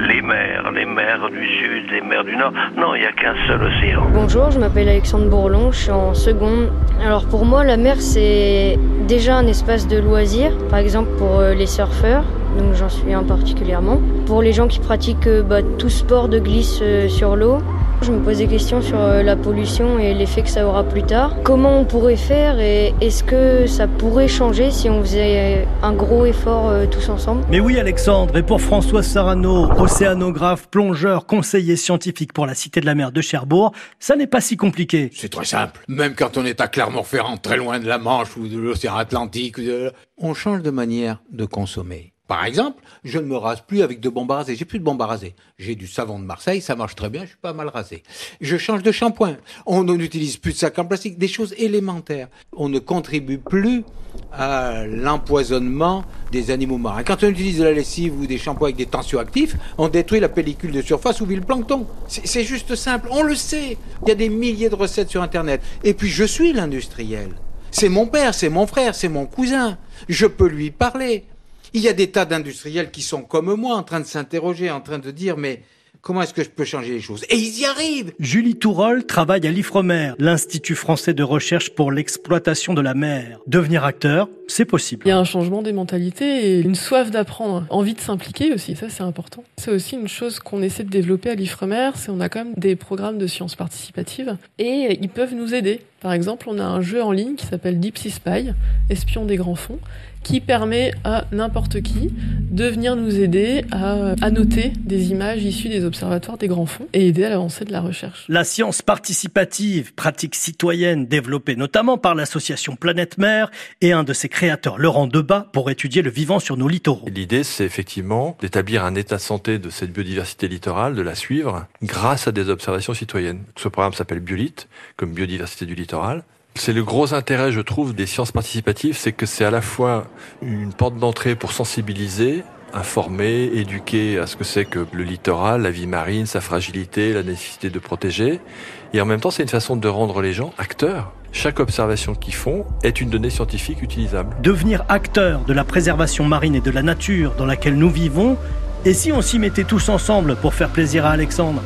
les mers, les mers du sud, les mers du nord. Non, il n'y a qu'un seul océan. Bonjour, je m'appelle Alexandre Bourlon, je suis en seconde. Alors pour moi, la mer, c'est déjà un espace de loisirs, par exemple pour euh, les surfeurs, donc j'en suis un particulièrement. Pour les gens qui pratiquent euh, bah, tout sport de glisse euh, sur l'eau, je me pose des questions sur euh, la pollution et l'effet que ça aura plus tard. Comment on pourrait faire et est-ce que ça pourrait changer si on faisait un gros effort euh, tous ensemble? Mais oui Alexandre, et pour François Sarano, océanographe, plongeur, conseiller scientifique pour la Cité de la Mer de Cherbourg, ça n'est pas si compliqué. C'est très simple. Même quand on est à Clermont-Ferrand, très loin de la Manche ou de l'océan Atlantique, de- on change de manière de consommer. Par exemple, je ne me rase plus avec de bombes à. J'ai plus de bombes à. J'ai du savon de Marseille, ça marche très bien, je suis pas mal rasé. Je change de shampoing. On n'utilise plus de sacs en plastique, des choses élémentaires. On ne contribue plus à l'empoisonnement des animaux marins. Quand on utilise de la lessive ou des shampoings avec des tensioactifs, on détruit la pellicule de surface ou vit le plancton. C'est juste simple, on le sait. Il y a des milliers de recettes sur Internet. Et puis je suis l'industriel. C'est mon père, c'est mon frère, c'est mon cousin. Je peux lui parler. Il y a des tas d'industriels qui sont comme moi, en train de s'interroger, en train de dire, mais comment est-ce que je peux changer les choses? Et ils y arrivent Julie Tourol travaille à l'IFREMER, l'Institut français de recherche pour l'exploitation de la mer. Devenir acteur, c'est possible. Il y a un changement des mentalités et une soif d'apprendre, envie de s'impliquer aussi, ça c'est important. C'est aussi une chose qu'on essaie de développer à l'IFREMER, c'est on a quand même des programmes de sciences participatives et ils peuvent nous aider. Par exemple, on a un jeu en ligne qui s'appelle Deep Sea Spy, Espion des grands fonds, qui permet à n'importe qui de venir nous aider à annoter des images issues des observatoires des grands fonds et aider à l'avancée de la recherche. La science participative, pratique citoyenne développée notamment par l'association Planète Mer et un de ses créateurs, Laurent Debat, pour étudier le vivant sur nos littoraux. L'idée, c'est effectivement d'établir un état de santé de cette biodiversité littorale, de la suivre grâce à des observations citoyennes. Ce programme s'appelle Biolite, comme biodiversité du littoral. C'est le gros intérêt, je trouve, des sciences participatives, c'est que c'est à la fois une porte d'entrée pour sensibiliser, informer, éduquer à ce que c'est que le littoral, la vie marine, sa fragilité, la nécessité de protéger. Et en même temps, c'est une façon de rendre les gens acteurs. Chaque observation qu'ils font est une donnée scientifique utilisable. Devenir acteur de la préservation marine et de la nature dans laquelle nous vivons, et si on s'y mettait tous ensemble pour faire plaisir à Alexandre?